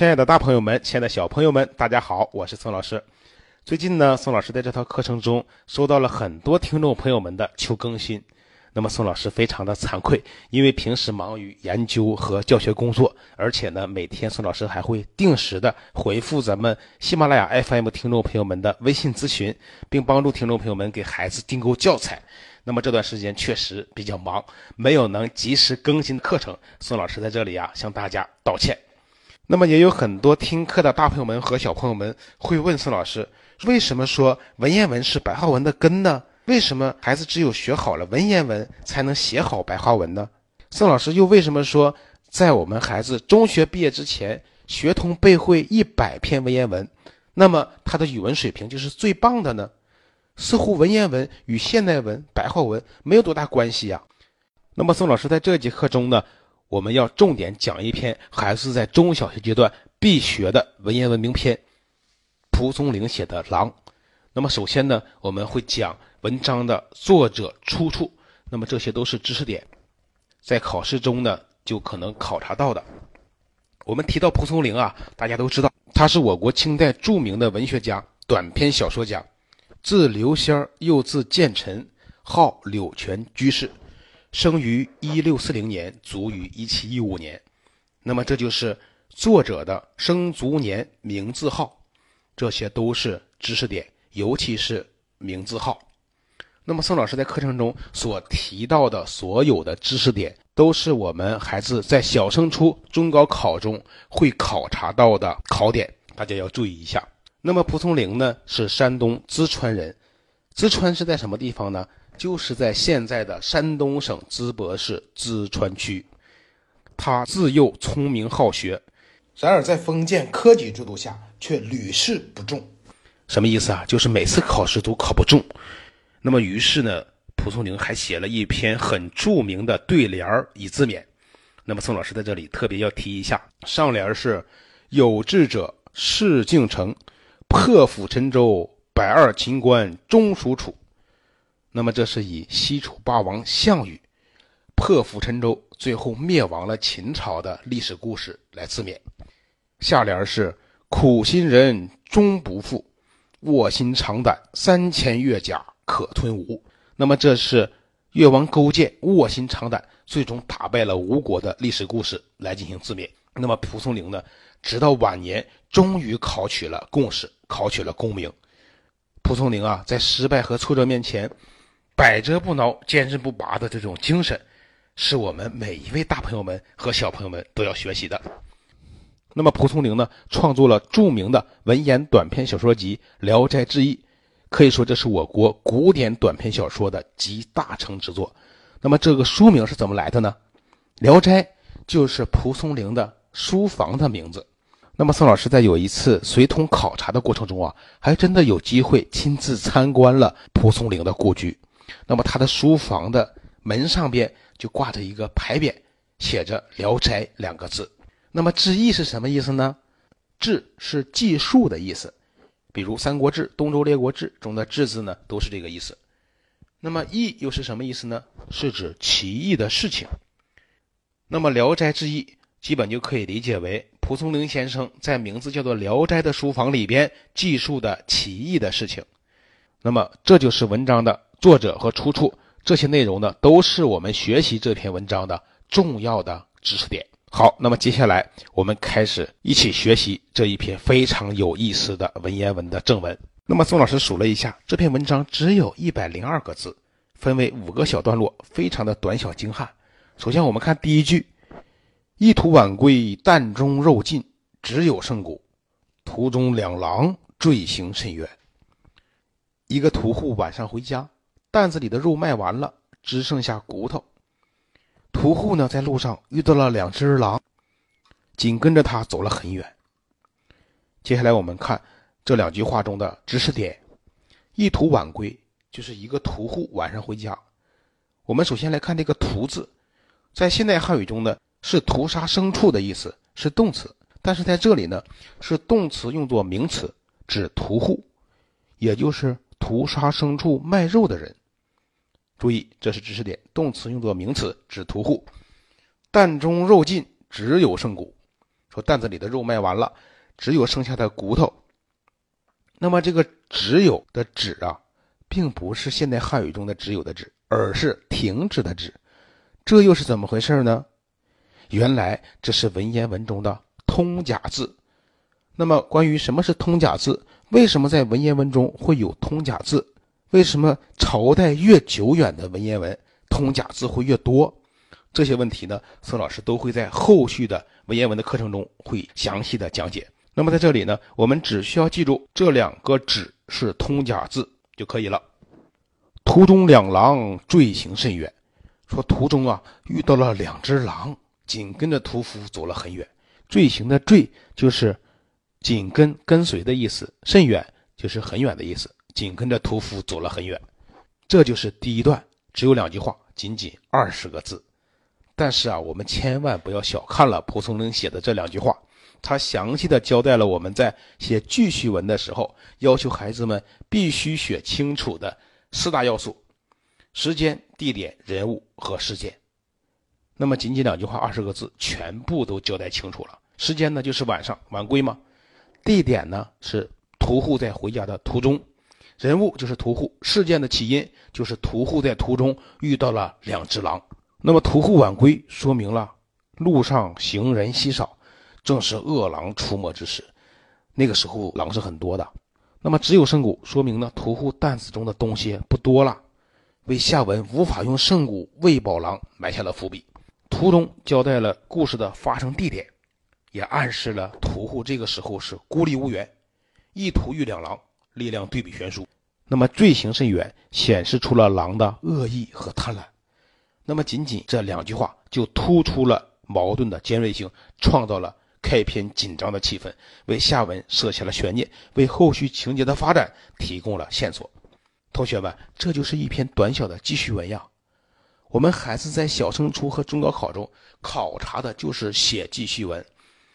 亲爱的大朋友们，亲爱的小朋友们，大家好，我是宋老师。最近呢，宋老师在这套课程中收到了很多听众朋友们的求更新。那么宋老师非常的惭愧，因为平时忙于研究和教学工作，而且呢，每天宋老师还会定时的回复咱们喜马拉雅 FM 听众朋友们的微信咨询，并帮助听众朋友们给孩子订购教材。那么这段时间确实比较忙，没有能及时更新课程。宋老师在这里啊，向大家道歉。那么也有很多听课的大朋友们和小朋友们会问宋老师，为什么说文言文是白话文的根呢？为什么孩子只有学好了文言文才能写好白话文呢？宋老师又为什么说，在我们孩子中学毕业之前，学通背会一百篇文言文，那么他的语文水平就是最棒的呢？似乎文言文与现代文、白话文没有多大关系呀。那么宋老师在这节课中呢？我们要重点讲一篇孩子在中小学阶段必学的文言文名篇，蒲松龄写的《狼》。那么首先呢，我们会讲文章的作者出处。那么这些都是知识点，在考试中呢就可能考察到的。我们提到蒲松龄啊，大家都知道他是我国清代著名的文学家、短篇小说家，字刘仙儿，又字建臣，号柳泉居士。生于一六四零年，卒于一七一五年。那么这就是作者的生卒年、名字号，这些都是知识点，尤其是名字号。那么宋老师在课程中所提到的所有的知识点，都是我们孩子在小升初、中高考中会考察到的考点，大家要注意一下。那么蒲松龄呢，是山东淄川人，淄川是在什么地方呢？就是在现在的山东省淄博市淄川区，他自幼聪明好学，然而在封建科举制度下却屡试不中。什么意思啊？就是每次考试都考不中。那么于是呢，蒲松龄还写了一篇很著名的对联儿以自勉。那么宋老师在这里特别要提一下，上联是“有志者事竟成，破釜沉舟，百二秦关终属楚”。那么，这是以西楚霸王项羽破釜沉舟，最后灭亡了秦朝的历史故事来自勉。下联是“苦心人终不负，卧薪尝胆，三千越甲可吞吴”。那么，这是越王勾践卧薪尝胆，最终打败了吴国的历史故事来进行自勉。那么，蒲松龄呢，直到晚年终于考取了贡士，考取了功名。蒲松龄啊，在失败和挫折面前。百折不挠、坚韧不拔的这种精神，是我们每一位大朋友们和小朋友们都要学习的。那么，蒲松龄呢，创作了著名的文言短篇小说集《聊斋志异》，可以说这是我国古典短篇小说的集大成之作。那么，这个书名是怎么来的呢？《聊斋》就是蒲松龄的书房的名字。那么，宋老师在有一次随同考察的过程中啊，还真的有机会亲自参观了蒲松龄的故居。那么他的书房的门上边就挂着一个牌匾，写着《聊斋》两个字。那么“志异”是什么意思呢？“志”是记述的意思，比如《三国志》《东周列国志》中的“志”字呢，都是这个意思。那么“异”又是什么意思呢？是指奇异的事情。那么《聊斋志异》基本就可以理解为蒲松龄先生在名字叫做《聊斋》的书房里边记述的奇异的事情。那么这就是文章的。作者和出处这些内容呢，都是我们学习这篇文章的重要的知识点。好，那么接下来我们开始一起学习这一篇非常有意思的文言文的正文。那么宋老师数了一下，这篇文章只有一百零二个字，分为五个小段落，非常的短小精悍。首先我们看第一句：“一途晚归，担中肉尽，只有剩骨。途中两狼坠行甚远。”一个屠户晚上回家。担子里的肉卖完了，只剩下骨头。屠户呢，在路上遇到了两只狼，紧跟着他走了很远。接下来我们看这两句话中的知识点：一屠晚归，就是一个屠户晚上回家。我们首先来看这个“屠”字，在现代汉语中呢，是屠杀牲畜的意思，是动词；但是在这里呢，是动词用作名词，指屠户，也就是屠杀牲畜卖肉的人。注意，这是知识点，动词用作名词，指屠户。担中肉尽，只有剩骨。说担子里的肉卖完了，只有剩下的骨头。那么这个“只有”的“只”啊，并不是现代汉语中的“只有”的“只”，而是停止的“止”。这又是怎么回事呢？原来这是文言文中的通假字。那么关于什么是通假字，为什么在文言文中会有通假字？为什么朝代越久远的文言文通假字会越多？这些问题呢，宋老师都会在后续的文言文的课程中会详细的讲解。那么在这里呢，我们只需要记住这两个“止”是通假字就可以了。途中两狼坠行甚远，说途中啊遇到了两只狼，紧跟着屠夫走了很远。坠行的“坠”就是紧跟、跟随的意思，甚远就是很远的意思，紧跟着屠夫走了很远。这就是第一段，只有两句话，仅仅二十个字。但是啊，我们千万不要小看了蒲松龄写的这两句话，他详细的交代了我们在写记叙文的时候要求孩子们必须写清楚的四大要素：时间、地点、人物和事件。那么仅仅两句话，二十个字，全部都交代清楚了。时间呢，就是晚上晚归嘛；地点呢，是屠户在回家的途中；人物就是屠户；事件的起因就是屠户在途中遇到了两只狼。那么屠户晚归，说明了路上行人稀少，正是恶狼出没之时。那个时候狼是很多的。那么只有剩骨，说明呢屠户担子中的东西不多了，为下文无法用剩骨喂饱狼埋下了伏笔。图中交代了故事的发生地点，也暗示了屠户这个时候是孤立无援，一屠遇两狼，力量对比悬殊。那么罪行甚远，显示出了狼的恶意和贪婪。那么，仅仅这两句话就突出了矛盾的尖锐性，创造了开篇紧张的气氛，为下文设下了悬念，为后续情节的发展提供了线索。同学们，这就是一篇短小的记叙文呀。我们孩子在小升初和中高考中考察的就是写记叙文。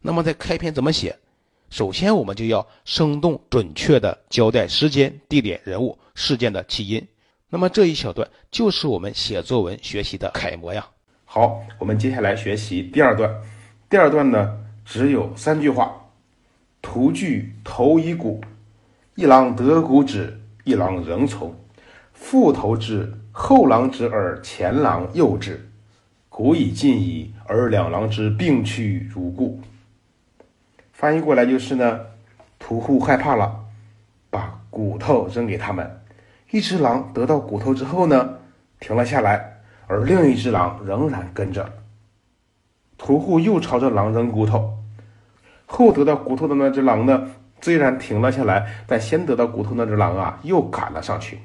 那么，在开篇怎么写？首先，我们就要生动准确地交代时间、地点、人物、事件的起因。那么这一小段就是我们写作文学习的楷模呀。好，我们接下来学习第二段。第二段呢只有三句话：图具头以骨，一郎得骨止，一郎仍从。复头之，后郎之而前郎又之，骨已尽矣，而两郎之并去如故。翻译过来就是呢，屠户害怕了，把骨头扔给他们。一只狼得到骨头之后呢，停了下来，而另一只狼仍然跟着。屠户又朝着狼扔骨头，后得到骨头的那只狼呢，虽然停了下来，但先得到骨头那只狼啊，又赶了上去。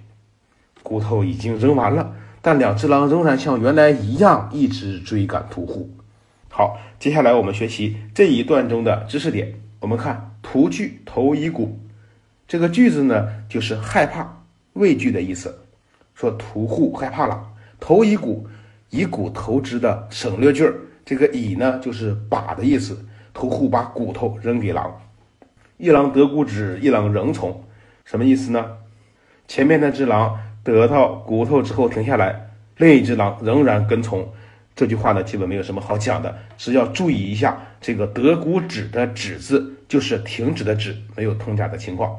骨头已经扔完了，但两只狼仍然像原来一样，一直追赶屠户。好，接下来我们学习这一段中的知识点。我们看“屠惧头以骨”这个句子呢，就是害怕。畏惧的意思，说屠户害怕了，投以骨，以骨投之的省略句儿。这个以呢，就是把的意思。屠户把骨头扔给狼，一狼得骨止，一狼仍从，什么意思呢？前面那只狼得到骨头之后停下来，另一只狼仍然跟从。这句话呢，基本没有什么好讲的，只要注意一下这个得骨止的止字，就是停止的止，没有通假的情况。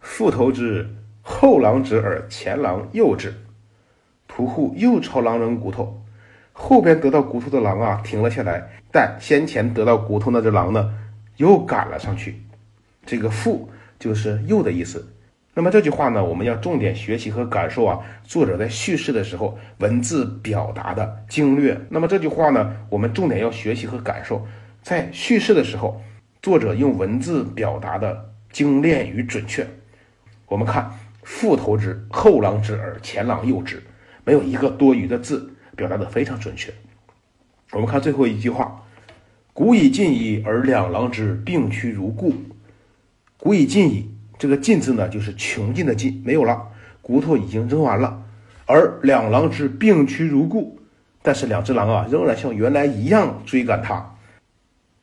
复投之。后狼止而前狼又止，屠户又朝狼扔骨头，后边得到骨头的狼啊停了下来，但先前得到骨头那只狼呢又赶了上去。这个复就是又的意思。那么这句话呢，我们要重点学习和感受啊，作者在叙事的时候文字表达的精略。那么这句话呢，我们重点要学习和感受，在叙事的时候，作者用文字表达的精炼与准确。我们看。复投之，后狼之而前狼右之，没有一个多余的字，表达的非常准确。我们看最后一句话：“古已尽矣，而两狼之并趋如故。”“古已尽矣”，这个“尽”字呢，就是穷尽的“尽”，没有了，骨头已经扔完了。而两狼之并趋如故，但是两只狼啊，仍然像原来一样追赶他。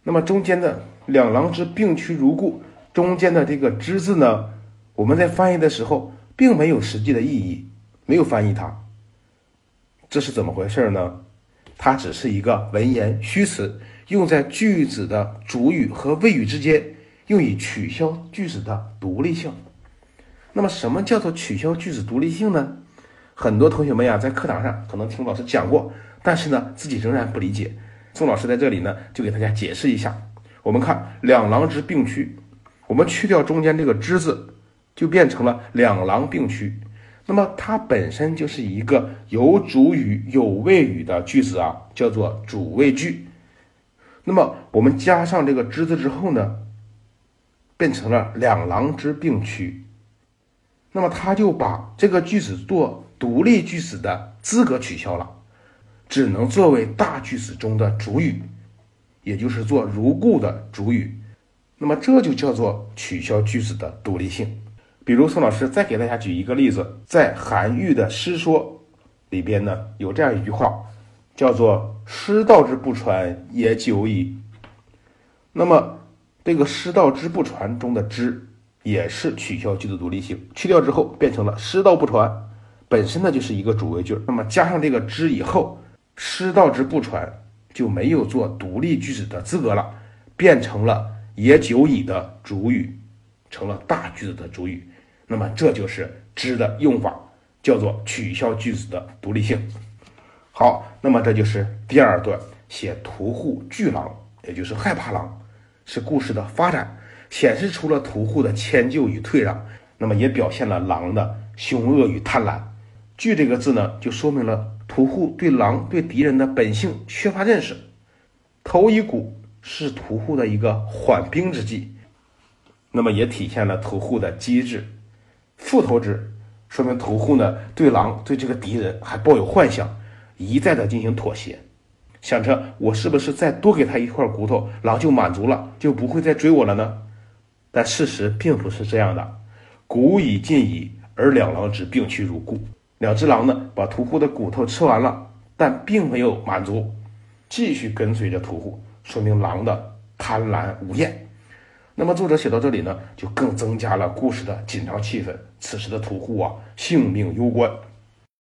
那么中间的“两狼之并趋如故”，中间的这个“之”字呢？我们在翻译的时候，并没有实际的意义，没有翻译它，这是怎么回事呢？它只是一个文言虚词，用在句子的主语和谓语之间，用以取消句子的独立性。那么，什么叫做取消句子独立性呢？很多同学们呀，在课堂上可能听老师讲过，但是呢，自己仍然不理解。宋老师在这里呢，就给大家解释一下。我们看“两狼之并驱”，我们去掉中间这个“之”字，就变成了“两狼并驱”。那么它本身就是一个有主语有谓语的句子啊，叫做主谓句。那么我们加上这个“之”字之后呢，变成了“两狼之并驱”。那么它就把这个句子做独立句子的资格取消了，只能作为大句子中的主语，也就是做如故的主语。那么这就叫做取消句子的独立性。比如宋老师再给大家举一个例子，在韩愈的《诗说》里边呢，有这样一句话，叫做“师道之不传也久矣”。那么这个“师道之不传”中的“之”也是取消句子独立性，去掉之后变成了“师道不传”。本身呢就是一个主谓句，那么加上这个之以后，师道之不传就没有做独立句子的资格了，变成了也久矣的主语，成了大句子的主语。那么这就是之的用法，叫做取消句子的独立性。好，那么这就是第二段写屠户惧狼，也就是害怕狼，是故事的发展，显示出了屠户的迁就与退让，那么也表现了狼的凶恶与贪婪。惧这个字呢，就说明了屠户对狼、对敌人的本性缺乏认识。头一鼓是屠户的一个缓兵之计，那么也体现了屠户的机智。复投之，说明屠户呢对狼、对这个敌人还抱有幻想，一再的进行妥协，想着我是不是再多给他一块骨头，狼就满足了，就不会再追我了呢？但事实并不是这样的，骨已尽矣，而两狼之并驱如故。两只狼呢，把屠户的骨头吃完了，但并没有满足，继续跟随着屠户，说明狼的贪婪无厌。那么作者写到这里呢，就更增加了故事的紧张气氛。此时的屠户啊，性命攸关，